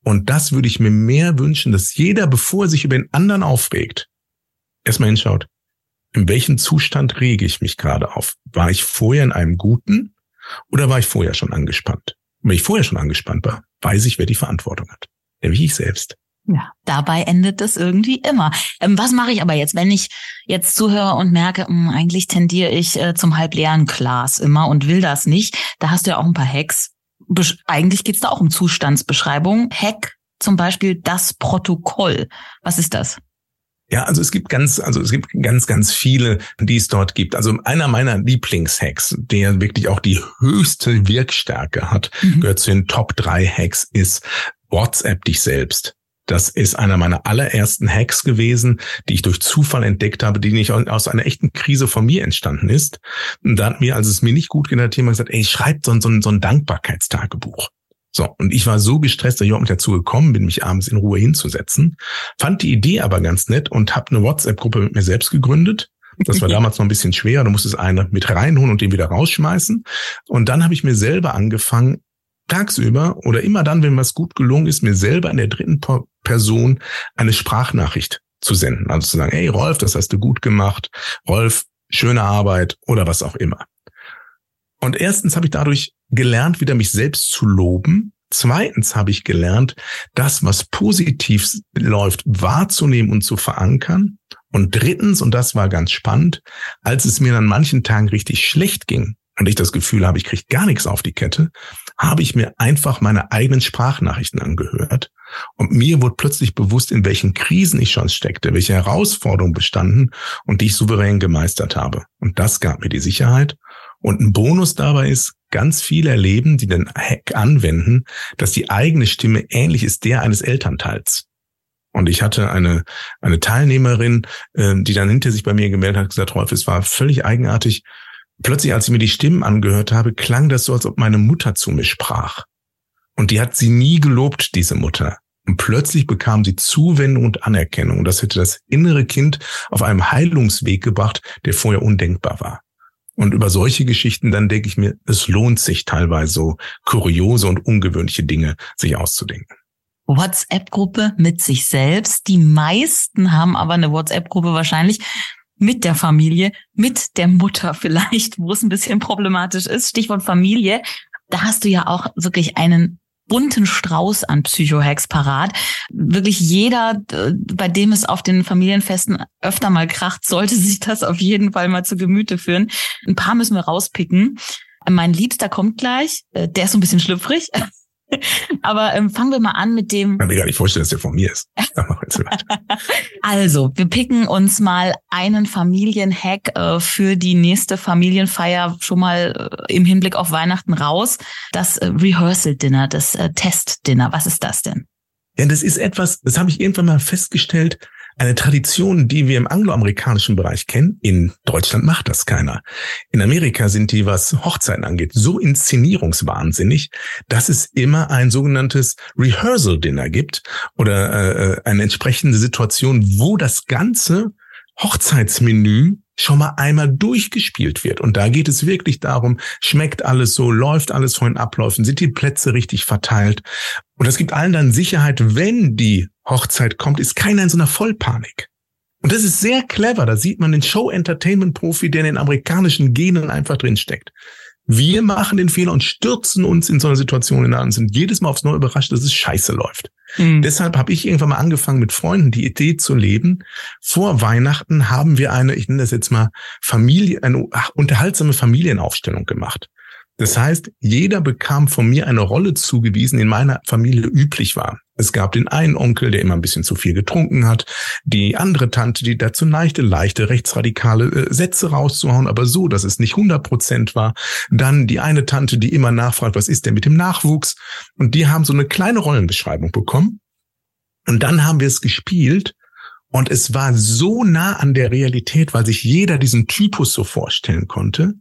Und das würde ich mir mehr wünschen, dass jeder, bevor er sich über den anderen aufregt, erstmal hinschaut, in welchem Zustand rege ich mich gerade auf? War ich vorher in einem guten oder war ich vorher schon angespannt? Und wenn ich vorher schon angespannt war, weiß ich, wer die Verantwortung hat. Nämlich ich selbst. Ja, dabei endet es irgendwie immer. Ähm, was mache ich aber jetzt, wenn ich jetzt zuhöre und merke, mh, hm, eigentlich tendiere ich äh, zum halbleeren Glas immer und will das nicht? Da hast du ja auch ein paar Hacks. Besch eigentlich geht's da auch um Zustandsbeschreibung. Hack zum Beispiel das Protokoll. Was ist das? Ja, also es gibt ganz, also es gibt ganz, ganz viele, die es dort gibt. Also einer meiner Lieblingshacks, der wirklich auch die höchste Wirkstärke hat, mhm. gehört zu den Top drei Hacks, ist WhatsApp dich selbst. Das ist einer meiner allerersten Hacks gewesen, die ich durch Zufall entdeckt habe, die nicht aus einer echten Krise von mir entstanden ist. Und da hat mir, als es mir nicht gut ging, hat jemand gesagt, ey, schreib so, so, so ein Dankbarkeitstagebuch. So, und ich war so gestresst, dass ich auch nicht dazu gekommen bin, mich abends in Ruhe hinzusetzen. Fand die Idee aber ganz nett und habe eine WhatsApp-Gruppe mit mir selbst gegründet. Das war damals noch ein bisschen schwer. Du musstest eine mit reinholen und den wieder rausschmeißen. Und dann habe ich mir selber angefangen, tagsüber oder immer dann, wenn was gut gelungen ist, mir selber in der dritten Person eine Sprachnachricht zu senden. Also zu sagen, hey Rolf, das hast du gut gemacht. Rolf, schöne Arbeit oder was auch immer. Und erstens habe ich dadurch gelernt, wieder mich selbst zu loben. Zweitens habe ich gelernt, das, was positiv läuft, wahrzunehmen und zu verankern. Und drittens, und das war ganz spannend, als es mir an manchen Tagen richtig schlecht ging und ich das Gefühl habe, ich kriege gar nichts auf die Kette, habe ich mir einfach meine eigenen Sprachnachrichten angehört. Und mir wurde plötzlich bewusst, in welchen Krisen ich schon steckte, welche Herausforderungen bestanden und die ich souverän gemeistert habe. Und das gab mir die Sicherheit. Und ein Bonus dabei ist, ganz viele erleben, die den Hack anwenden, dass die eigene Stimme ähnlich ist der eines Elternteils. Und ich hatte eine, eine Teilnehmerin, äh, die dann hinter sich bei mir gemeldet hat, gesagt, Rolf, es war völlig eigenartig. Plötzlich, als ich mir die Stimmen angehört habe, klang das so, als ob meine Mutter zu mir sprach. Und die hat sie nie gelobt, diese Mutter. Und plötzlich bekam sie Zuwendung und Anerkennung. Das hätte das innere Kind auf einem Heilungsweg gebracht, der vorher undenkbar war. Und über solche Geschichten, dann denke ich mir, es lohnt sich teilweise so kuriose und ungewöhnliche Dinge sich auszudenken. WhatsApp-Gruppe mit sich selbst. Die meisten haben aber eine WhatsApp-Gruppe wahrscheinlich mit der Familie, mit der Mutter vielleicht, wo es ein bisschen problematisch ist. Stichwort Familie. Da hast du ja auch wirklich einen bunten Strauß an Psychohacks parat. Wirklich jeder, bei dem es auf den Familienfesten öfter mal kracht, sollte sich das auf jeden Fall mal zu Gemüte führen. Ein paar müssen wir rauspicken. Mein Liebster kommt gleich. Äh, der ist so ein bisschen schlüpfrig. Aber ähm, fangen wir mal an mit dem. Ich kann mir gar nicht vorstellen, dass der von mir ist. also, wir picken uns mal einen Familienhack äh, für die nächste Familienfeier schon mal äh, im Hinblick auf Weihnachten raus. Das äh, Rehearsal Dinner, das äh, Test Dinner. Was ist das denn? Ja, das ist etwas, das habe ich irgendwann mal festgestellt. Eine Tradition, die wir im angloamerikanischen Bereich kennen. In Deutschland macht das keiner. In Amerika sind die, was Hochzeiten angeht, so inszenierungswahnsinnig, dass es immer ein sogenanntes Rehearsal Dinner gibt oder äh eine entsprechende Situation, wo das ganze Hochzeitsmenü schon mal einmal durchgespielt wird. Und da geht es wirklich darum, schmeckt alles so, läuft alles von den Abläufen, sind die Plätze richtig verteilt. Und es gibt allen dann Sicherheit, wenn die Hochzeit kommt, ist keiner in so einer Vollpanik. Und das ist sehr clever. Da sieht man den Show-Entertainment-Profi, der in den amerikanischen Genen einfach drin steckt. Wir machen den Fehler und stürzen uns in so eine Situation hinein und sind jedes Mal aufs Neue überrascht, dass es scheiße läuft. Mhm. Deshalb habe ich irgendwann mal angefangen, mit Freunden die Idee zu leben. Vor Weihnachten haben wir eine, ich nenne das jetzt mal Familie, eine unterhaltsame Familienaufstellung gemacht. Das heißt, jeder bekam von mir eine Rolle zugewiesen, die in meiner Familie üblich war. Es gab den einen Onkel, der immer ein bisschen zu viel getrunken hat, die andere Tante, die dazu neigte, leichte rechtsradikale äh, Sätze rauszuhauen, aber so, dass es nicht 100 Prozent war. Dann die eine Tante, die immer nachfragt, was ist denn mit dem Nachwuchs? Und die haben so eine kleine Rollenbeschreibung bekommen. Und dann haben wir es gespielt und es war so nah an der Realität, weil sich jeder diesen Typus so vorstellen konnte,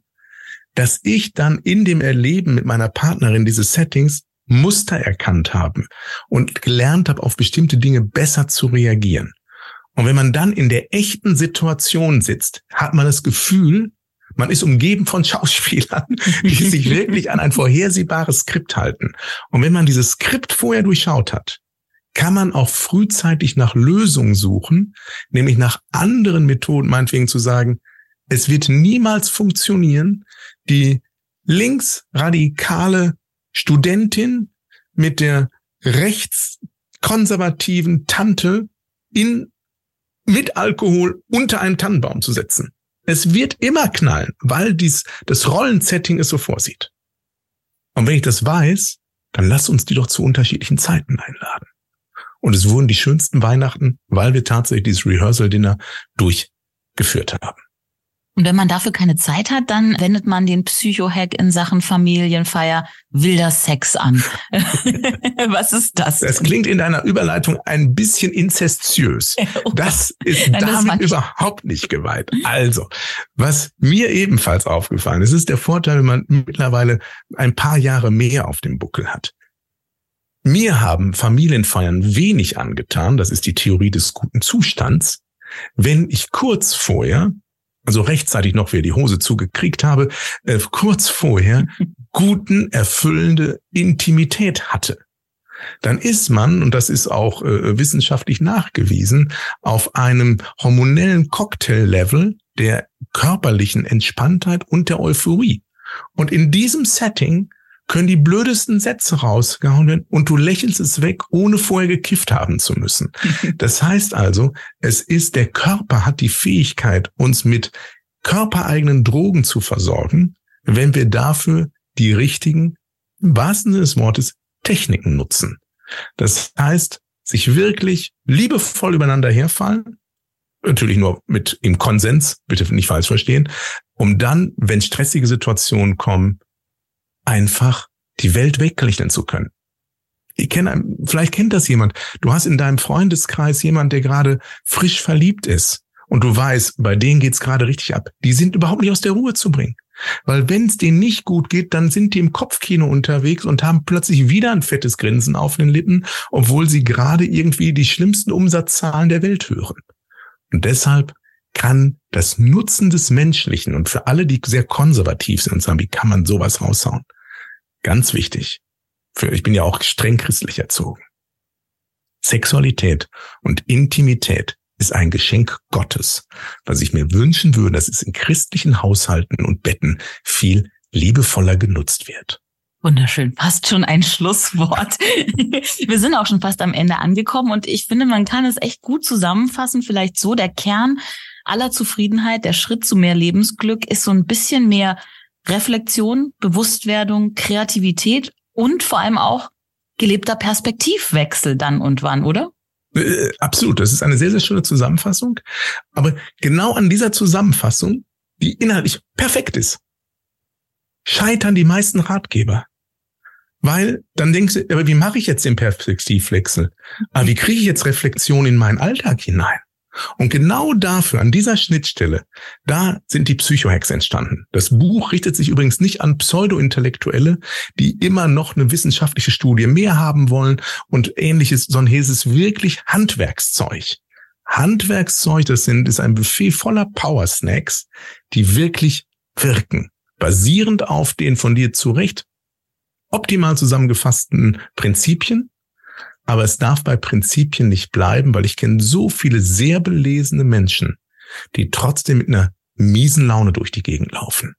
dass ich dann in dem Erleben mit meiner Partnerin dieses Settings Muster erkannt haben und gelernt habe, auf bestimmte Dinge besser zu reagieren. Und wenn man dann in der echten Situation sitzt, hat man das Gefühl, man ist umgeben von Schauspielern, die sich wirklich an ein vorhersehbares Skript halten. Und wenn man dieses Skript vorher durchschaut hat, kann man auch frühzeitig nach Lösungen suchen, nämlich nach anderen Methoden, meinetwegen zu sagen, es wird niemals funktionieren, die linksradikale Studentin mit der rechtskonservativen Tante in, mit Alkohol unter einen Tannenbaum zu setzen. Es wird immer knallen, weil dies, das Rollensetting es so vorsieht. Und wenn ich das weiß, dann lass uns die doch zu unterschiedlichen Zeiten einladen. Und es wurden die schönsten Weihnachten, weil wir tatsächlich dieses Rehearsal-Dinner durchgeführt haben. Und wenn man dafür keine Zeit hat, dann wendet man den Psycho-Hack in Sachen Familienfeier wilder Sex an. Was ist das? Das klingt in deiner Überleitung ein bisschen inzestiös. Oh das ist Nein, damit das überhaupt nicht geweiht. Also, was mir ebenfalls aufgefallen ist, ist der Vorteil, wenn man mittlerweile ein paar Jahre mehr auf dem Buckel hat. Mir haben Familienfeiern wenig angetan, das ist die Theorie des guten Zustands, wenn ich kurz vorher also rechtzeitig noch wer die Hose zugekriegt habe, äh, kurz vorher guten, erfüllende Intimität hatte. Dann ist man, und das ist auch äh, wissenschaftlich nachgewiesen, auf einem hormonellen Cocktail-Level der körperlichen Entspanntheit und der Euphorie. Und in diesem Setting können die blödesten Sätze rausgehauen werden und du lächelst es weg, ohne vorher gekifft haben zu müssen. Das heißt also, es ist, der Körper hat die Fähigkeit, uns mit körpereigenen Drogen zu versorgen, wenn wir dafür die richtigen, im wahrsten Sinne des Wortes, Techniken nutzen. Das heißt, sich wirklich liebevoll übereinander herfallen, natürlich nur mit im Konsens, bitte nicht falsch verstehen, um dann, wenn stressige Situationen kommen, einfach die Welt wegrechnen zu können. Ich kenne, vielleicht kennt das jemand. Du hast in deinem Freundeskreis jemand, der gerade frisch verliebt ist und du weißt, bei denen geht's gerade richtig ab. Die sind überhaupt nicht aus der Ruhe zu bringen. Weil wenn es denen nicht gut geht, dann sind die im Kopfkino unterwegs und haben plötzlich wieder ein fettes Grinsen auf den Lippen, obwohl sie gerade irgendwie die schlimmsten Umsatzzahlen der Welt hören. Und deshalb kann das Nutzen des Menschlichen und für alle, die sehr konservativ sind und sagen, wie kann man sowas raushauen, Ganz wichtig. Für, ich bin ja auch streng christlich erzogen. Sexualität und Intimität ist ein Geschenk Gottes, was ich mir wünschen würde, dass es in christlichen Haushalten und Betten viel liebevoller genutzt wird. Wunderschön, fast schon ein Schlusswort. Wir sind auch schon fast am Ende angekommen und ich finde, man kann es echt gut zusammenfassen. Vielleicht so, der Kern aller Zufriedenheit, der Schritt zu mehr Lebensglück ist so ein bisschen mehr Reflexion, Bewusstwerdung, Kreativität und vor allem auch gelebter Perspektivwechsel dann und wann, oder? Äh, absolut, das ist eine sehr, sehr schöne Zusammenfassung. Aber genau an dieser Zusammenfassung, die inhaltlich perfekt ist, scheitern die meisten Ratgeber. Weil dann denkst du, aber wie mache ich jetzt den Perspektivwechsel? Aber wie kriege ich jetzt Reflexion in meinen Alltag hinein? Und genau dafür, an dieser Schnittstelle, da sind die Psychohacks entstanden. Das Buch richtet sich übrigens nicht an Pseudo-Intellektuelle, die immer noch eine wissenschaftliche Studie mehr haben wollen und ähnliches, sondern hier ist es wirklich Handwerkszeug. Handwerkszeug, das sind, ist ein Buffet voller Power Snacks, die wirklich wirken. Basierend auf den von dir zu Recht optimal zusammengefassten Prinzipien, aber es darf bei Prinzipien nicht bleiben, weil ich kenne so viele sehr belesene Menschen, die trotzdem mit einer miesen Laune durch die Gegend laufen.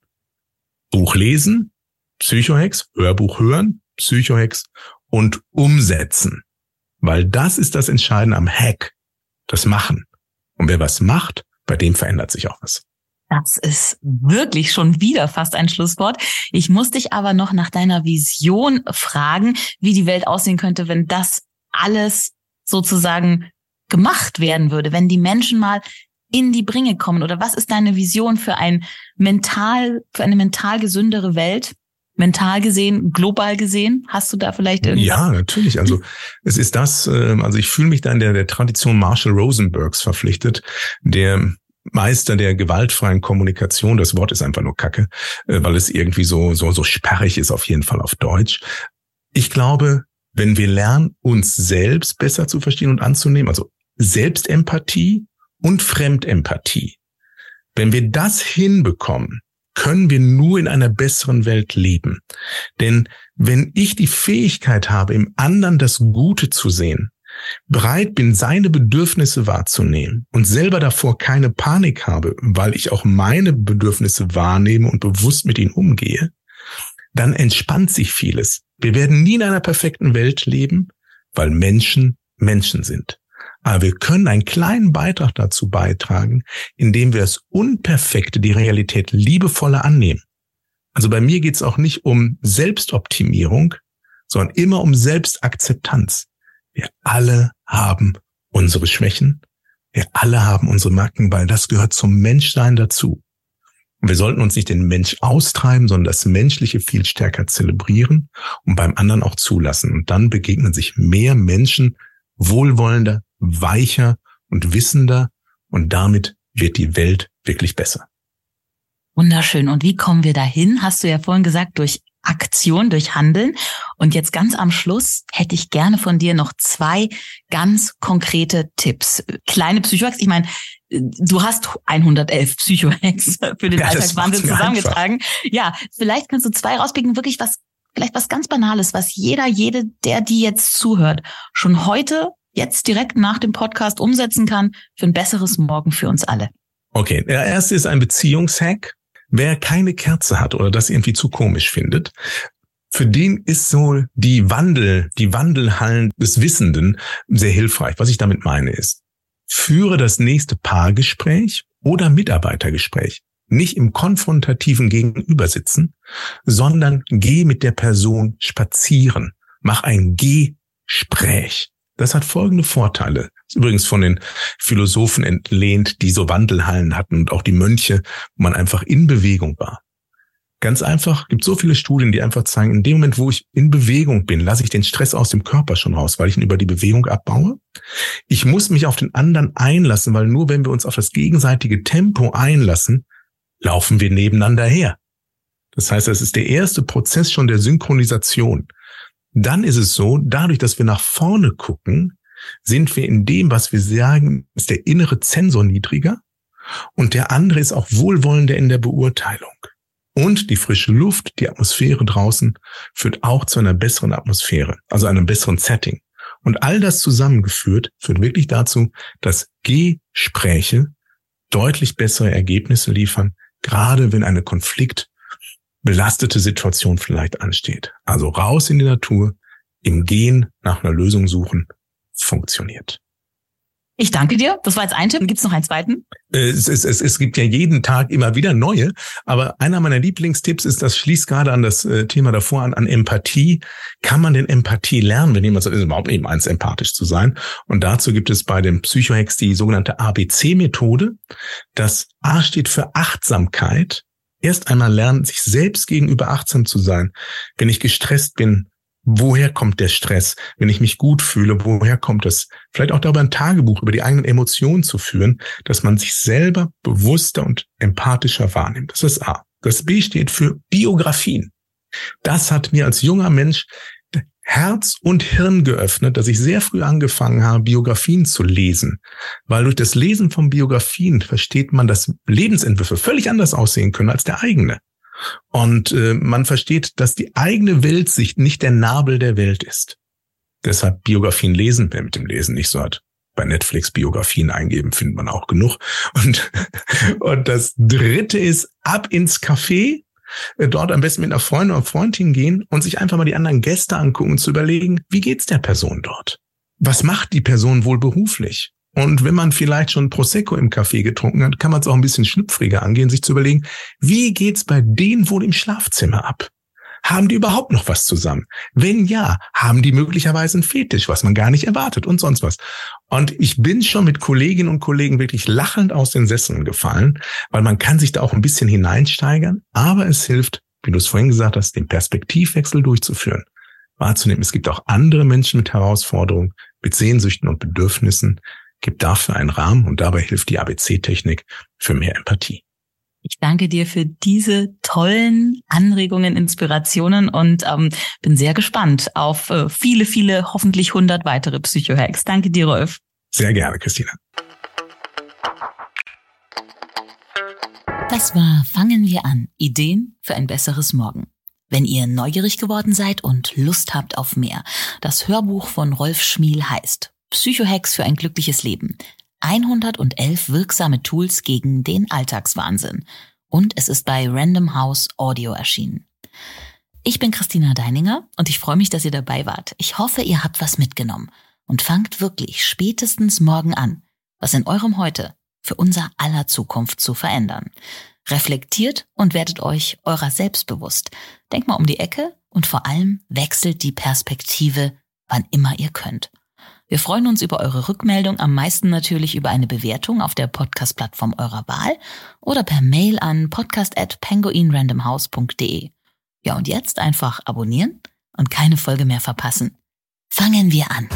Buch lesen, Psychohex, Hörbuch hören, Psychohex und umsetzen. Weil das ist das Entscheidende am Hack, das Machen. Und wer was macht, bei dem verändert sich auch was. Das ist wirklich schon wieder fast ein Schlusswort. Ich muss dich aber noch nach deiner Vision fragen, wie die Welt aussehen könnte, wenn das alles sozusagen gemacht werden würde, wenn die Menschen mal in die Bringe kommen? Oder was ist deine Vision für ein mental, für eine mental gesündere Welt? Mental gesehen, global gesehen? Hast du da vielleicht irgendwas? Ja, natürlich. Also es ist das, ähm, also ich fühle mich da in der, der Tradition Marshall Rosenbergs verpflichtet, der Meister der gewaltfreien Kommunikation. Das Wort ist einfach nur Kacke, äh, weil es irgendwie so, so, so sperrig ist, auf jeden Fall auf Deutsch. Ich glaube, wenn wir lernen, uns selbst besser zu verstehen und anzunehmen, also Selbstempathie und Fremdempathie, wenn wir das hinbekommen, können wir nur in einer besseren Welt leben. Denn wenn ich die Fähigkeit habe, im anderen das Gute zu sehen, bereit bin, seine Bedürfnisse wahrzunehmen und selber davor keine Panik habe, weil ich auch meine Bedürfnisse wahrnehme und bewusst mit ihnen umgehe, dann entspannt sich vieles. Wir werden nie in einer perfekten Welt leben, weil Menschen Menschen sind. Aber wir können einen kleinen Beitrag dazu beitragen, indem wir das Unperfekte, die Realität liebevoller annehmen. Also bei mir geht es auch nicht um Selbstoptimierung, sondern immer um Selbstakzeptanz. Wir alle haben unsere Schwächen. Wir alle haben unsere Macken, weil das gehört zum Menschsein dazu. Und wir sollten uns nicht den Mensch austreiben, sondern das Menschliche viel stärker zelebrieren und beim anderen auch zulassen. Und dann begegnen sich mehr Menschen wohlwollender, weicher und wissender. Und damit wird die Welt wirklich besser. Wunderschön. Und wie kommen wir dahin? Hast du ja vorhin gesagt, durch Aktion, durch Handeln. Und jetzt ganz am Schluss hätte ich gerne von dir noch zwei ganz konkrete Tipps. Kleine Psychohacks. Ich meine, du hast 111 Psychohacks für den ja, Alltagswandel zusammengetragen. Einfach. Ja, vielleicht kannst du zwei rauspicken, wirklich was, vielleicht was ganz Banales, was jeder, jede, der die jetzt zuhört, schon heute, jetzt direkt nach dem Podcast umsetzen kann für ein besseres Morgen für uns alle. Okay, der erste ist ein Beziehungshack. Wer keine Kerze hat oder das irgendwie zu komisch findet, für den ist so die Wandel, die Wandelhallen des Wissenden sehr hilfreich. Was ich damit meine ist, führe das nächste Paargespräch oder Mitarbeitergespräch nicht im konfrontativen Gegenübersitzen, sondern geh mit der Person spazieren. Mach ein Gespräch. Das hat folgende Vorteile. Ist übrigens von den Philosophen entlehnt, die so Wandelhallen hatten und auch die Mönche, wo man einfach in Bewegung war. Ganz einfach, gibt so viele Studien, die einfach zeigen, in dem Moment, wo ich in Bewegung bin, lasse ich den Stress aus dem Körper schon raus, weil ich ihn über die Bewegung abbaue. Ich muss mich auf den anderen einlassen, weil nur wenn wir uns auf das gegenseitige Tempo einlassen, laufen wir nebeneinander her. Das heißt, es ist der erste Prozess schon der Synchronisation dann ist es so, dadurch, dass wir nach vorne gucken, sind wir in dem, was wir sagen, ist der innere Zensor niedriger und der andere ist auch wohlwollender in der Beurteilung. Und die frische Luft, die Atmosphäre draußen führt auch zu einer besseren Atmosphäre, also einem besseren Setting. Und all das zusammengeführt führt wirklich dazu, dass Gespräche deutlich bessere Ergebnisse liefern, gerade wenn eine Konflikt belastete Situation vielleicht ansteht. Also raus in die Natur, im Gehen nach einer Lösung suchen, funktioniert. Ich danke dir. Das war jetzt ein Tipp. Gibt es noch einen zweiten? Es, es, es, es gibt ja jeden Tag immer wieder neue. Aber einer meiner Lieblingstipps ist, das schließt gerade an das äh, Thema davor an, an Empathie. Kann man denn Empathie lernen, wenn jemand sagt, ist überhaupt eben eins, empathisch zu sein? Und dazu gibt es bei den Psychohex die sogenannte ABC-Methode. Das A steht für Achtsamkeit erst einmal lernen, sich selbst gegenüber achtsam zu sein. Wenn ich gestresst bin, woher kommt der Stress? Wenn ich mich gut fühle, woher kommt es? Vielleicht auch darüber ein Tagebuch über die eigenen Emotionen zu führen, dass man sich selber bewusster und empathischer wahrnimmt. Das ist A. Das B steht für Biografien. Das hat mir als junger Mensch Herz und Hirn geöffnet, dass ich sehr früh angefangen habe, Biografien zu lesen. Weil durch das Lesen von Biografien versteht man, dass Lebensentwürfe völlig anders aussehen können als der eigene. Und äh, man versteht, dass die eigene Weltsicht nicht der Nabel der Welt ist. Deshalb Biografien lesen, wer mit dem Lesen nicht so hat. Bei Netflix Biografien eingeben findet man auch genug. Und, und das dritte ist ab ins Café, äh, dort am besten mit einer Freundin oder Freundin gehen und sich einfach mal die anderen Gäste angucken und zu überlegen, wie geht's der Person dort? Was macht die Person wohl beruflich? Und wenn man vielleicht schon Prosecco im Café getrunken hat, kann man es auch ein bisschen schlüpfriger angehen, sich zu überlegen, wie geht's bei denen wohl im Schlafzimmer ab? Haben die überhaupt noch was zusammen? Wenn ja, haben die möglicherweise einen Fetisch, was man gar nicht erwartet und sonst was. Und ich bin schon mit Kolleginnen und Kollegen wirklich lachend aus den Sesseln gefallen, weil man kann sich da auch ein bisschen hineinsteigern, aber es hilft, wie du es vorhin gesagt hast, den Perspektivwechsel durchzuführen. Wahrzunehmen, es gibt auch andere Menschen mit Herausforderungen, mit Sehnsüchten und Bedürfnissen, gibt dafür einen Rahmen und dabei hilft die ABC-Technik für mehr Empathie. Ich danke dir für diese tollen Anregungen, Inspirationen und ähm, bin sehr gespannt auf äh, viele, viele, hoffentlich hundert weitere Psycho-Hacks. Danke dir, Rolf. Sehr gerne, Christina. Das war Fangen wir an. Ideen für ein besseres Morgen. Wenn ihr neugierig geworden seid und Lust habt auf mehr, das Hörbuch von Rolf Schmiel heißt Psycho-Hacks für ein glückliches Leben. 111 wirksame Tools gegen den Alltagswahnsinn. Und es ist bei Random House Audio erschienen. Ich bin Christina Deininger und ich freue mich, dass ihr dabei wart. Ich hoffe, ihr habt was mitgenommen und fangt wirklich spätestens morgen an, was in eurem Heute für unser aller Zukunft zu verändern. Reflektiert und werdet euch eurer selbst bewusst. Denkt mal um die Ecke und vor allem wechselt die Perspektive, wann immer ihr könnt. Wir freuen uns über eure Rückmeldung, am meisten natürlich über eine Bewertung auf der Podcast-Plattform eurer Wahl oder per Mail an podcast@penguinrandomhouse.de. Ja, und jetzt einfach abonnieren und keine Folge mehr verpassen. Fangen wir an.